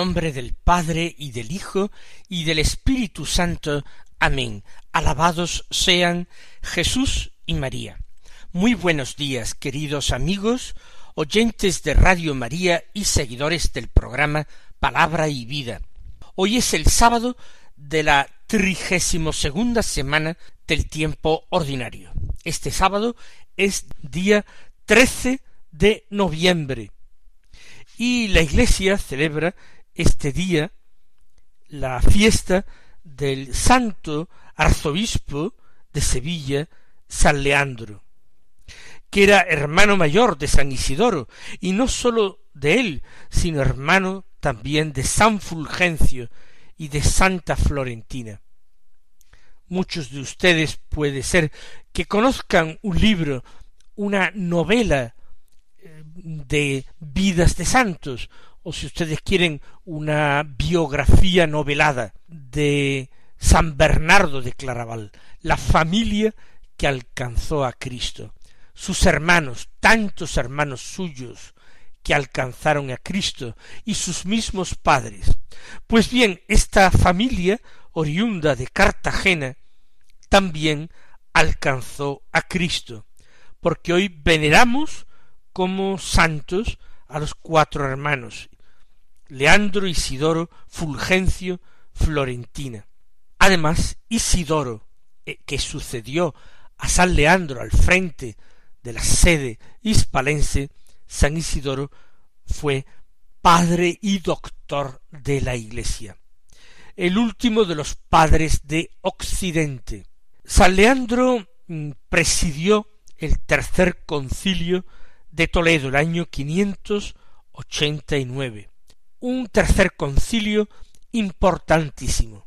Nombre del Padre y del Hijo y del Espíritu Santo. Amén. Alabados sean Jesús y María. Muy buenos días, queridos amigos, oyentes de Radio María y seguidores del programa Palabra y Vida. Hoy es el sábado de la trigésimo segunda semana del tiempo ordinario. Este sábado es día trece de noviembre y la Iglesia celebra este día la fiesta del santo arzobispo de Sevilla, San Leandro, que era hermano mayor de San Isidoro, y no sólo de él, sino hermano también de San Fulgencio y de Santa Florentina. Muchos de ustedes puede ser que conozcan un libro, una novela de vidas de santos, si ustedes quieren una biografía novelada de San Bernardo de Claraval, la familia que alcanzó a Cristo, sus hermanos, tantos hermanos suyos que alcanzaron a Cristo y sus mismos padres. Pues bien, esta familia oriunda de Cartagena también alcanzó a Cristo, porque hoy veneramos como santos a los cuatro hermanos, Leandro, Isidoro, Fulgencio, Florentina. Además, Isidoro, eh, que sucedió a San Leandro al frente de la sede hispalense, San Isidoro fue padre y doctor de la Iglesia, el último de los padres de Occidente. San Leandro mm, presidió el tercer concilio de Toledo el año nueve Un tercer concilio importantísimo,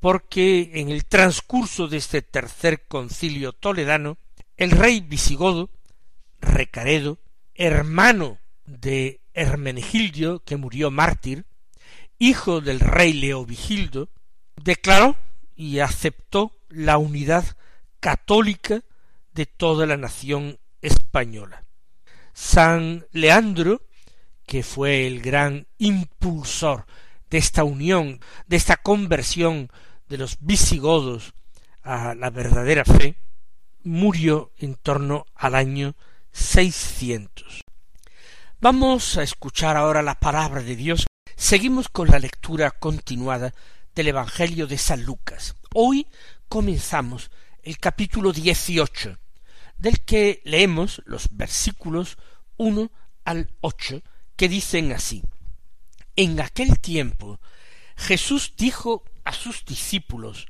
porque en el transcurso de este tercer concilio toledano, el rey visigodo, Recaredo, hermano de Hermenegildo, que murió mártir, hijo del rey Leovigildo, declaró y aceptó la unidad católica de toda la nación española. San Leandro, que fue el gran impulsor de esta unión, de esta conversión de los visigodos a la verdadera fe, murió en torno al año seiscientos. Vamos a escuchar ahora la palabra de Dios. Seguimos con la lectura continuada del Evangelio de San Lucas. Hoy comenzamos el capítulo dieciocho, del que leemos los versículos uno al ocho, que dicen así En aquel tiempo Jesús dijo a sus discípulos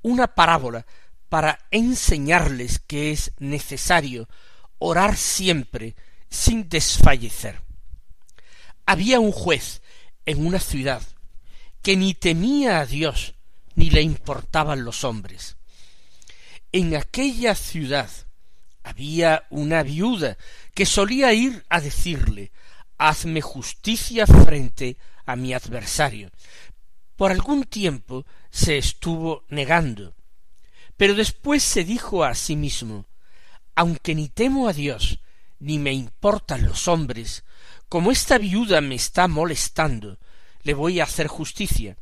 una parábola para enseñarles que es necesario orar siempre sin desfallecer. Había un juez en una ciudad que ni temía a Dios ni le importaban los hombres. En aquella ciudad había una viuda que solía ir a decirle hazme justicia frente a mi adversario. Por algún tiempo se estuvo negando, pero después se dijo a sí mismo aunque ni temo a Dios, ni me importan los hombres, como esta viuda me está molestando, le voy a hacer justicia.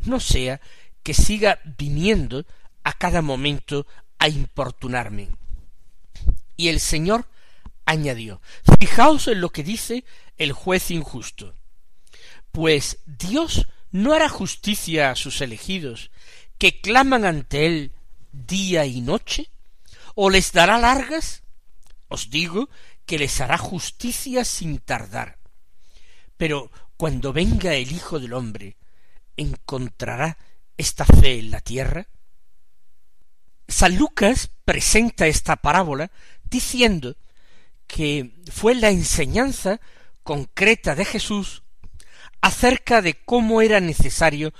No sea que siga viniendo a cada momento a importunarme. Y el Señor añadió, fijaos en lo que dice el juez injusto. Pues Dios no hará justicia a sus elegidos, que claman ante él día y noche, o les dará largas? Os digo que les hará justicia sin tardar. Pero cuando venga el Hijo del hombre, ¿encontrará esta fe en la tierra? San Lucas presenta esta parábola diciendo que fue la enseñanza concreta de Jesús acerca de cómo era necesario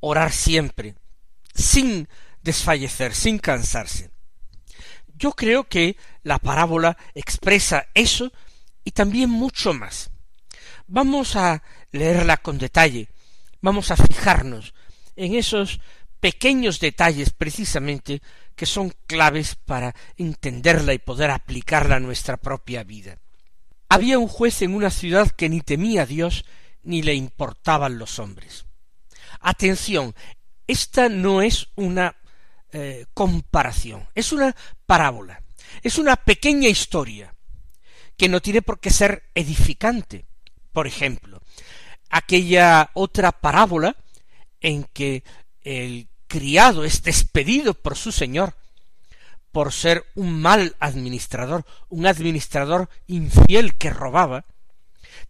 orar siempre, sin desfallecer, sin cansarse. Yo creo que la parábola expresa eso y también mucho más. Vamos a leerla con detalle, vamos a fijarnos en esos pequeños detalles precisamente que son claves para entenderla y poder aplicarla a nuestra propia vida. Había un juez en una ciudad que ni temía a Dios ni le importaban los hombres. Atención, esta no es una eh, comparación, es una parábola, es una pequeña historia que no tiene por qué ser edificante. Por ejemplo, aquella otra parábola en que el criado es despedido por su señor por ser un mal administrador, un administrador infiel que robaba,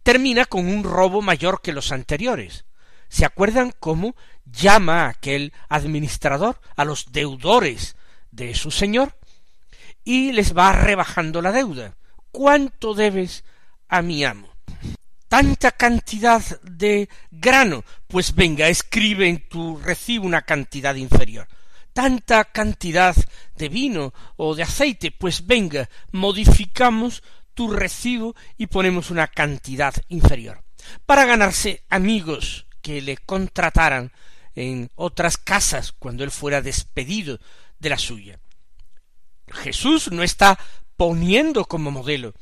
termina con un robo mayor que los anteriores. ¿Se acuerdan cómo llama a aquel administrador a los deudores de su señor y les va rebajando la deuda? ¿Cuánto debes a mi amo? Tanta cantidad de grano, pues venga, escribe en tu recibo una cantidad inferior. Tanta cantidad de vino o de aceite, pues venga, modificamos tu recibo y ponemos una cantidad inferior. Para ganarse amigos que le contrataran en otras casas cuando él fuera despedido de la suya. Jesús no está poniendo como modelo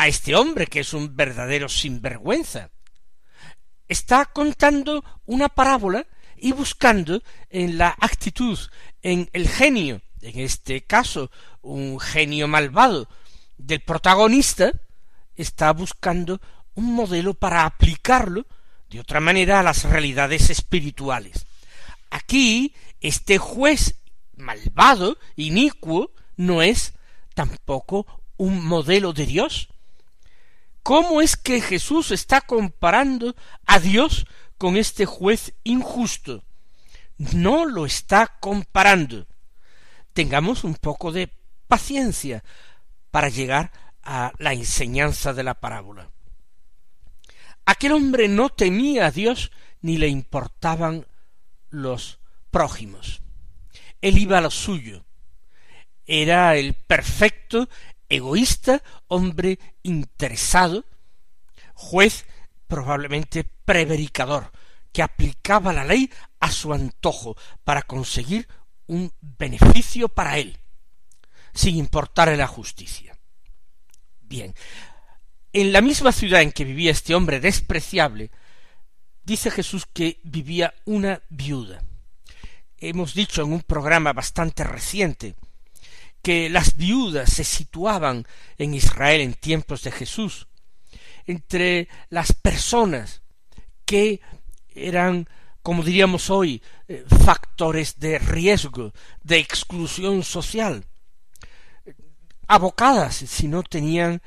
a este hombre que es un verdadero sinvergüenza. Está contando una parábola y buscando en la actitud, en el genio, en este caso un genio malvado del protagonista, está buscando un modelo para aplicarlo de otra manera a las realidades espirituales. Aquí este juez malvado, inicuo, no es tampoco un modelo de Dios, ¿Cómo es que Jesús está comparando a Dios con este juez injusto? No lo está comparando. Tengamos un poco de paciencia para llegar a la enseñanza de la parábola. Aquel hombre no temía a Dios ni le importaban los prójimos. Él iba a lo suyo. Era el perfecto egoísta, hombre interesado, juez probablemente prevaricador, que aplicaba la ley a su antojo para conseguir un beneficio para él, sin importarle la justicia. Bien, en la misma ciudad en que vivía este hombre despreciable, dice Jesús que vivía una viuda. Hemos dicho en un programa bastante reciente que las viudas se situaban en Israel en tiempos de Jesús, entre las personas que eran, como diríamos hoy, eh, factores de riesgo, de exclusión social, abocadas si no tenían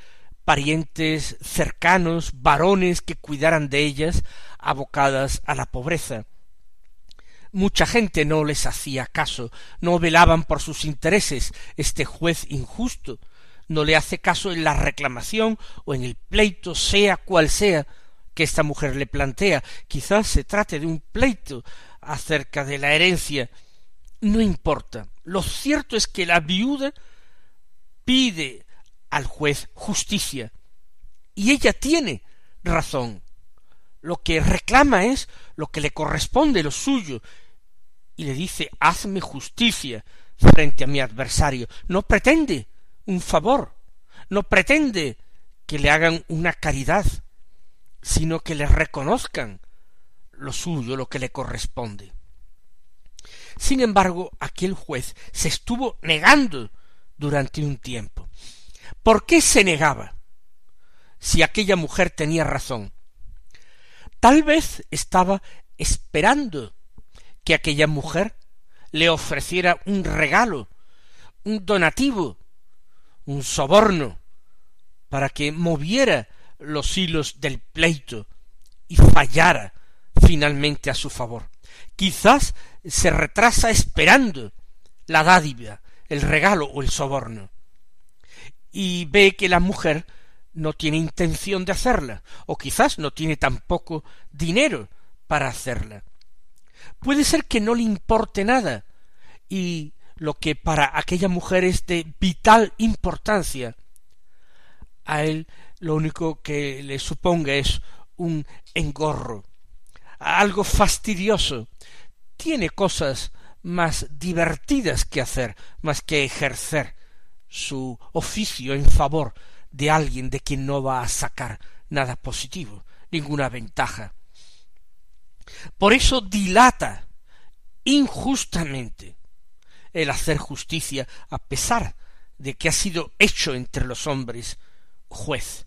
parientes cercanos, varones que cuidaran de ellas, abocadas a la pobreza mucha gente no les hacía caso, no velaban por sus intereses, este juez injusto no le hace caso en la reclamación o en el pleito, sea cual sea, que esta mujer le plantea. Quizás se trate de un pleito acerca de la herencia. No importa. Lo cierto es que la viuda pide al juez justicia. Y ella tiene razón. Lo que reclama es lo que le corresponde, lo suyo, y le dice hazme justicia frente a mi adversario. No pretende un favor, no pretende que le hagan una caridad, sino que le reconozcan lo suyo, lo que le corresponde. Sin embargo, aquel juez se estuvo negando durante un tiempo. ¿Por qué se negaba? Si aquella mujer tenía razón. Tal vez estaba esperando que aquella mujer le ofreciera un regalo, un donativo, un soborno, para que moviera los hilos del pleito y fallara finalmente a su favor. Quizás se retrasa esperando la dádiva, el regalo o el soborno, y ve que la mujer no tiene intención de hacerla, o quizás no tiene tampoco dinero para hacerla. Puede ser que no le importe nada y lo que para aquella mujer es de vital importancia, a él lo único que le suponga es un engorro, algo fastidioso. Tiene cosas más divertidas que hacer, más que ejercer su oficio en favor de alguien de quien no va a sacar nada positivo, ninguna ventaja. Por eso dilata injustamente el hacer justicia a pesar de que ha sido hecho entre los hombres juez,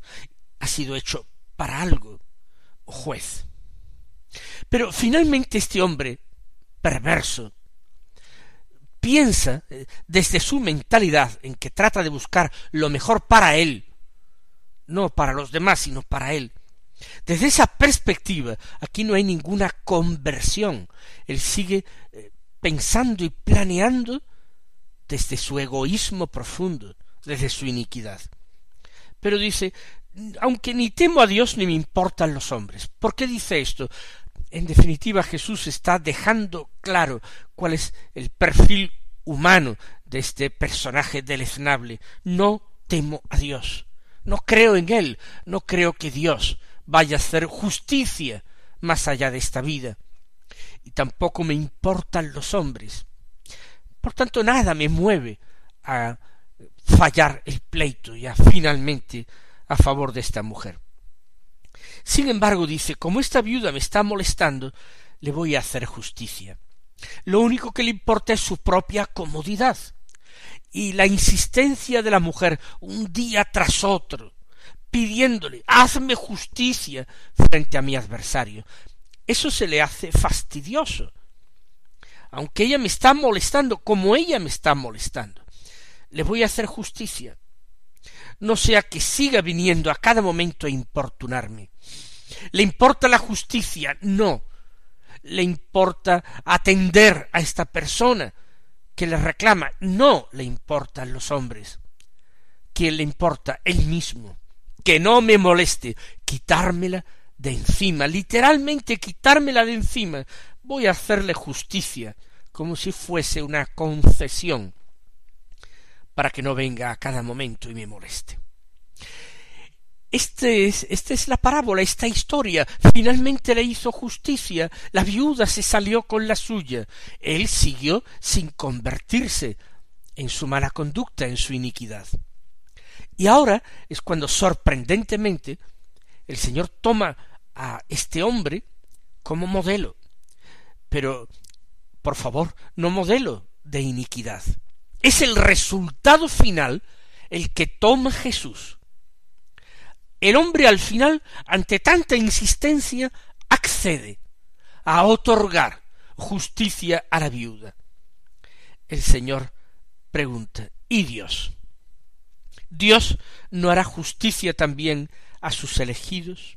ha sido hecho para algo juez. Pero finalmente este hombre perverso piensa eh, desde su mentalidad en que trata de buscar lo mejor para él, no para los demás, sino para él. Desde esa perspectiva, aquí no hay ninguna conversión. Él sigue eh, pensando y planeando desde su egoísmo profundo, desde su iniquidad. Pero dice, aunque ni temo a Dios ni me importan los hombres. ¿Por qué dice esto? En definitiva, Jesús está dejando claro cuál es el perfil humano de este personaje deleznable. No temo a Dios. No creo en Él. No creo que Dios vaya a hacer justicia más allá de esta vida. Y tampoco me importan los hombres. Por tanto, nada me mueve a fallar el pleito ya finalmente a favor de esta mujer. Sin embargo, dice, como esta viuda me está molestando, le voy a hacer justicia. Lo único que le importa es su propia comodidad y la insistencia de la mujer un día tras otro, pidiéndole hazme justicia frente a mi adversario. Eso se le hace fastidioso. Aunque ella me está molestando, como ella me está molestando, le voy a hacer justicia no sea que siga viniendo a cada momento a importunarme. ¿Le importa la justicia? No. ¿Le importa atender a esta persona que le reclama? No le importan los hombres. ¿Quién le importa? Él mismo. Que no me moleste, quitármela de encima, literalmente quitármela de encima. Voy a hacerle justicia, como si fuese una concesión para que no venga a cada momento y me moleste. Este es, esta es la parábola, esta historia. Finalmente le hizo justicia. La viuda se salió con la suya. Él siguió sin convertirse en su mala conducta, en su iniquidad. Y ahora es cuando sorprendentemente el Señor toma a este hombre como modelo. Pero, por favor, no modelo de iniquidad, es el resultado final el que toma Jesús. El hombre al final, ante tanta insistencia, accede a otorgar justicia a la viuda. El Señor pregunta, ¿y Dios? ¿Dios no hará justicia también a sus elegidos?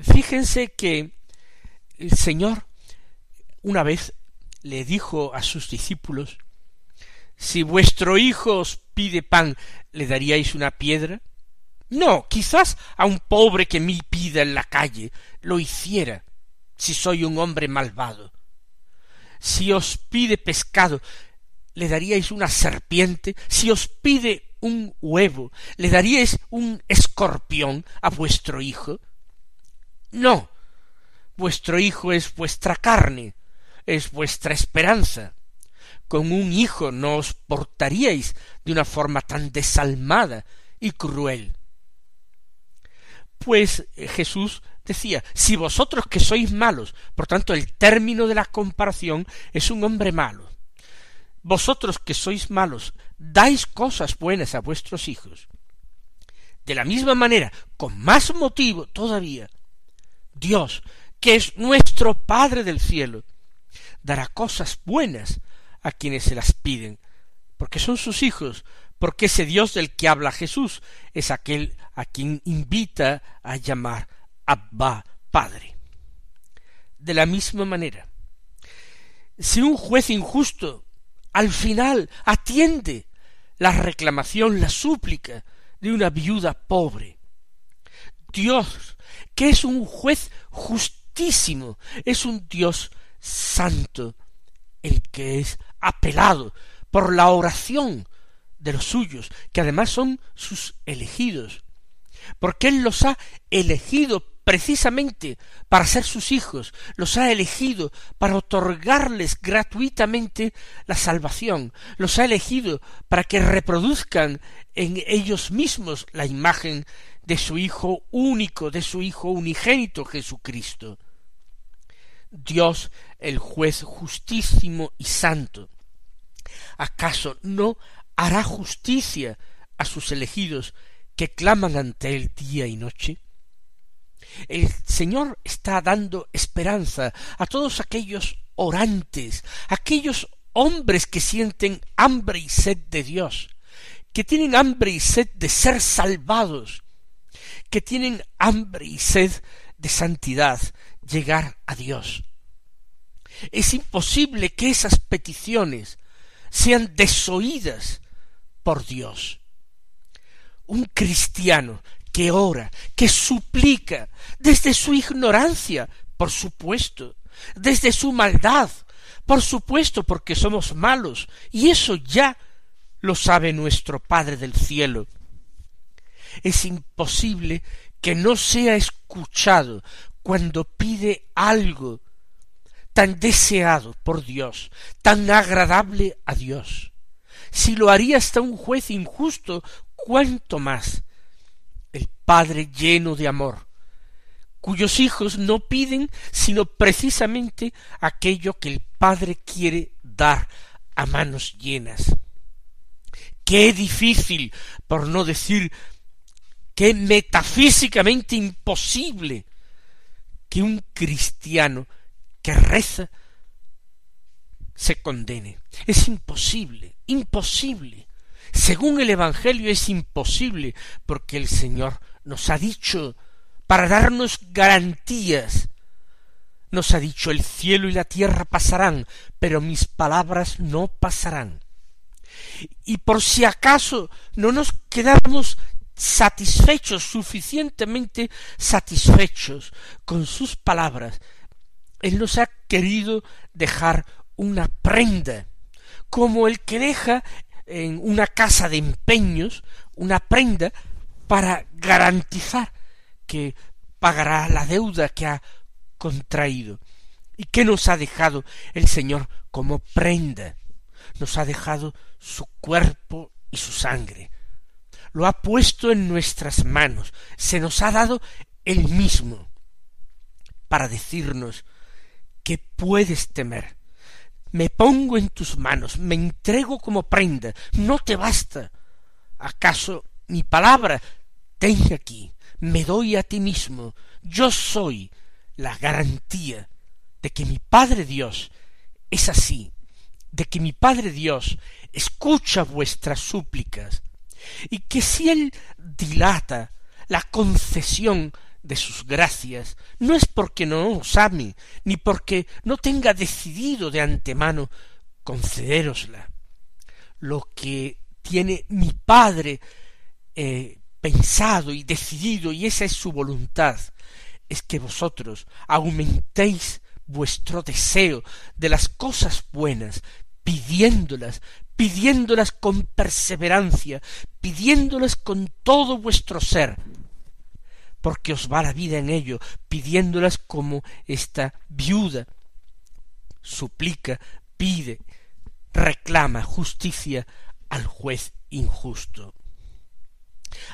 Fíjense que el Señor una vez le dijo a sus discípulos si vuestro hijo os pide pan, ¿le daríais una piedra? No, quizás a un pobre que me pida en la calle lo hiciera, si soy un hombre malvado. Si os pide pescado, ¿le daríais una serpiente? Si os pide un huevo, ¿le daríais un escorpión a vuestro hijo? No, vuestro hijo es vuestra carne, es vuestra esperanza con un hijo no os portaríais de una forma tan desalmada y cruel. Pues eh, Jesús decía, si vosotros que sois malos, por tanto el término de la comparación es un hombre malo, vosotros que sois malos, dais cosas buenas a vuestros hijos. De la misma manera, con más motivo todavía, Dios, que es nuestro Padre del cielo, dará cosas buenas a quienes se las piden, porque son sus hijos, porque ese Dios del que habla Jesús es aquel a quien invita a llamar Abba Padre. De la misma manera, si un juez injusto al final atiende la reclamación, la súplica de una viuda pobre, Dios, que es un juez justísimo, es un Dios santo el que es apelado por la oración de los suyos, que además son sus elegidos, porque Él los ha elegido precisamente para ser sus hijos, los ha elegido para otorgarles gratuitamente la salvación, los ha elegido para que reproduzcan en ellos mismos la imagen de su Hijo único, de su Hijo unigénito Jesucristo. Dios, el juez justísimo y santo, ¿acaso no hará justicia a sus elegidos que claman ante él día y noche? El Señor está dando esperanza a todos aquellos orantes, aquellos hombres que sienten hambre y sed de Dios, que tienen hambre y sed de ser salvados, que tienen hambre y sed de santidad, llegar a Dios. Es imposible que esas peticiones sean desoídas por Dios. Un cristiano que ora, que suplica, desde su ignorancia, por supuesto, desde su maldad, por supuesto, porque somos malos, y eso ya lo sabe nuestro Padre del cielo. Es imposible que no sea escuchado cuando pide algo tan deseado por Dios, tan agradable a Dios. Si lo haría hasta un juez injusto, cuánto más el Padre lleno de amor, cuyos hijos no piden sino precisamente aquello que el Padre quiere dar a manos llenas. Qué difícil, por no decir qué metafísicamente imposible que un cristiano que reza se condene. Es imposible, imposible. Según el Evangelio es imposible, porque el Señor nos ha dicho, para darnos garantías, nos ha dicho el cielo y la tierra pasarán, pero mis palabras no pasarán. Y por si acaso no nos quedamos satisfechos, suficientemente satisfechos con sus palabras, Él nos ha querido dejar una prenda, como el que deja en una casa de empeños una prenda para garantizar que pagará la deuda que ha contraído. ¿Y qué nos ha dejado el Señor como prenda? Nos ha dejado su cuerpo y su sangre. Lo ha puesto en nuestras manos, se nos ha dado el mismo, para decirnos que puedes temer, me pongo en tus manos, me entrego como prenda, no te basta. ¿Acaso mi palabra? Ten aquí, me doy a ti mismo, yo soy la garantía de que mi Padre Dios es así, de que mi Padre Dios escucha vuestras súplicas, y que si Él dilata la concesión de sus gracias, no es porque no os ame, ni porque no tenga decidido de antemano concederosla. Lo que tiene mi Padre eh, pensado y decidido, y esa es su voluntad, es que vosotros aumentéis vuestro deseo de las cosas buenas, pidiéndolas, pidiéndolas con perseverancia, pidiéndolas con todo vuestro ser, porque os va la vida en ello, pidiéndolas como esta viuda suplica, pide, reclama justicia al juez injusto.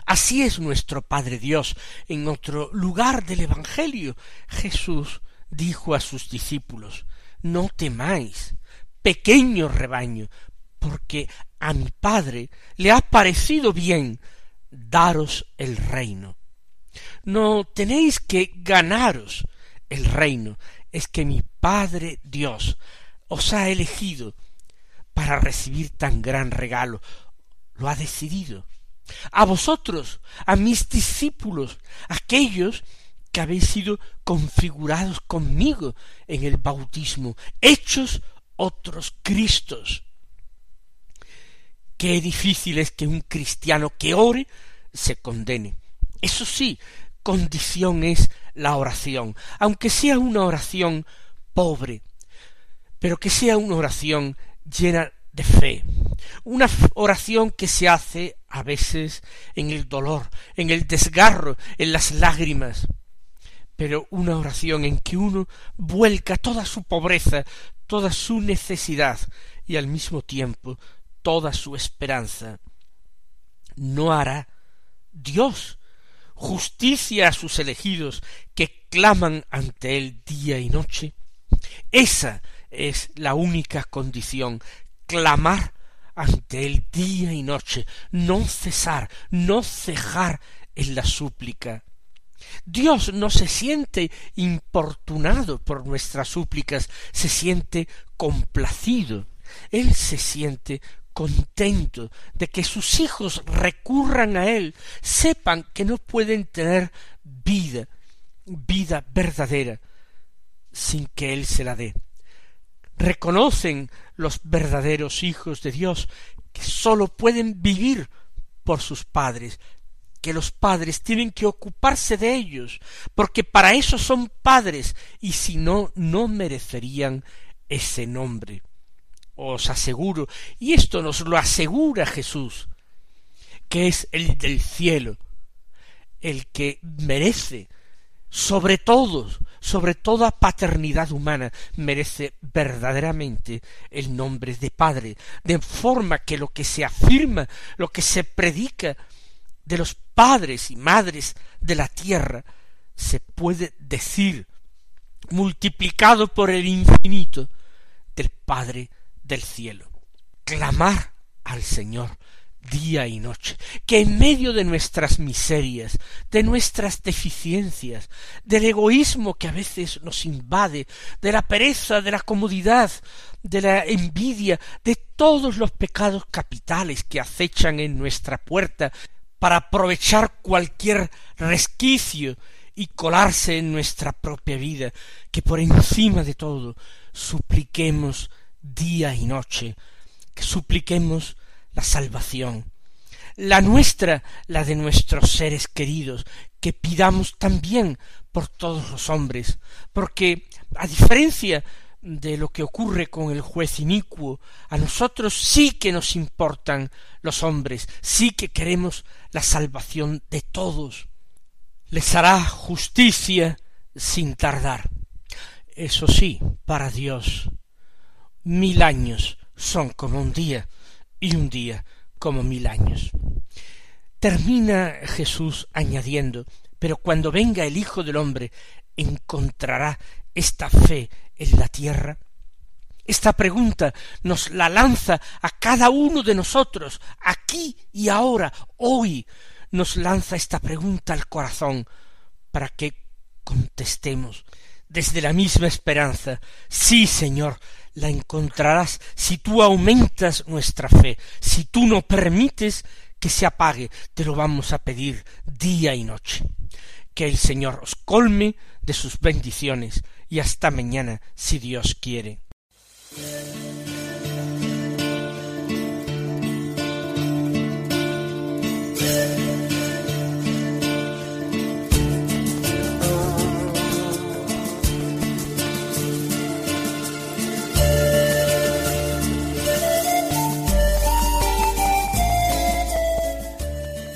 Así es nuestro Padre Dios. En otro lugar del Evangelio, Jesús dijo a sus discípulos, No temáis, pequeño rebaño, porque a mi Padre le ha parecido bien daros el reino. No tenéis que ganaros el reino, es que mi Padre Dios os ha elegido para recibir tan gran regalo. Lo ha decidido. A vosotros, a mis discípulos, aquellos que habéis sido configurados conmigo en el bautismo, hechos otros Cristos. Qué difícil es que un cristiano que ore se condene. Eso sí, condición es la oración, aunque sea una oración pobre, pero que sea una oración llena de fe, una oración que se hace a veces en el dolor, en el desgarro, en las lágrimas, pero una oración en que uno vuelca toda su pobreza, toda su necesidad y al mismo tiempo toda su esperanza. No hará Dios justicia a sus elegidos que claman ante él día y noche. Esa es la única condición, clamar ante él día y noche, no cesar, no cejar en la súplica. Dios no se siente importunado por nuestras súplicas, se siente complacido. Él se siente contento de que sus hijos recurran a Él, sepan que no pueden tener vida, vida verdadera, sin que Él se la dé. Reconocen los verdaderos hijos de Dios que sólo pueden vivir por sus padres, que los padres tienen que ocuparse de ellos, porque para eso son padres, y si no, no merecerían ese nombre. Os aseguro, y esto nos lo asegura Jesús, que es el del cielo, el que merece sobre todos, sobre toda paternidad humana, merece verdaderamente el nombre de Padre, de forma que lo que se afirma, lo que se predica de los padres y madres de la tierra se puede decir multiplicado por el infinito del Padre del cielo. Clamar al Señor día y noche, que en medio de nuestras miserias, de nuestras deficiencias, del egoísmo que a veces nos invade, de la pereza, de la comodidad, de la envidia, de todos los pecados capitales que acechan en nuestra puerta para aprovechar cualquier resquicio y colarse en nuestra propia vida, que por encima de todo supliquemos día y noche, que supliquemos la salvación, la nuestra, la de nuestros seres queridos, que pidamos también por todos los hombres, porque a diferencia de lo que ocurre con el juez inicuo, a nosotros sí que nos importan los hombres, sí que queremos la salvación de todos. Les hará justicia sin tardar. Eso sí, para Dios, mil años son como un día, y un día como mil años. Termina Jesús añadiendo, pero cuando venga el Hijo del hombre, encontrará esta fe en la tierra? Esta pregunta nos la lanza a cada uno de nosotros, aquí y ahora, hoy, nos lanza esta pregunta al corazón para que contestemos desde la misma esperanza, sí, Señor, la encontrarás si tú aumentas nuestra fe, si tú no permites que se apague, te lo vamos a pedir día y noche. Que el Señor os colme de sus bendiciones y hasta mañana si Dios quiere.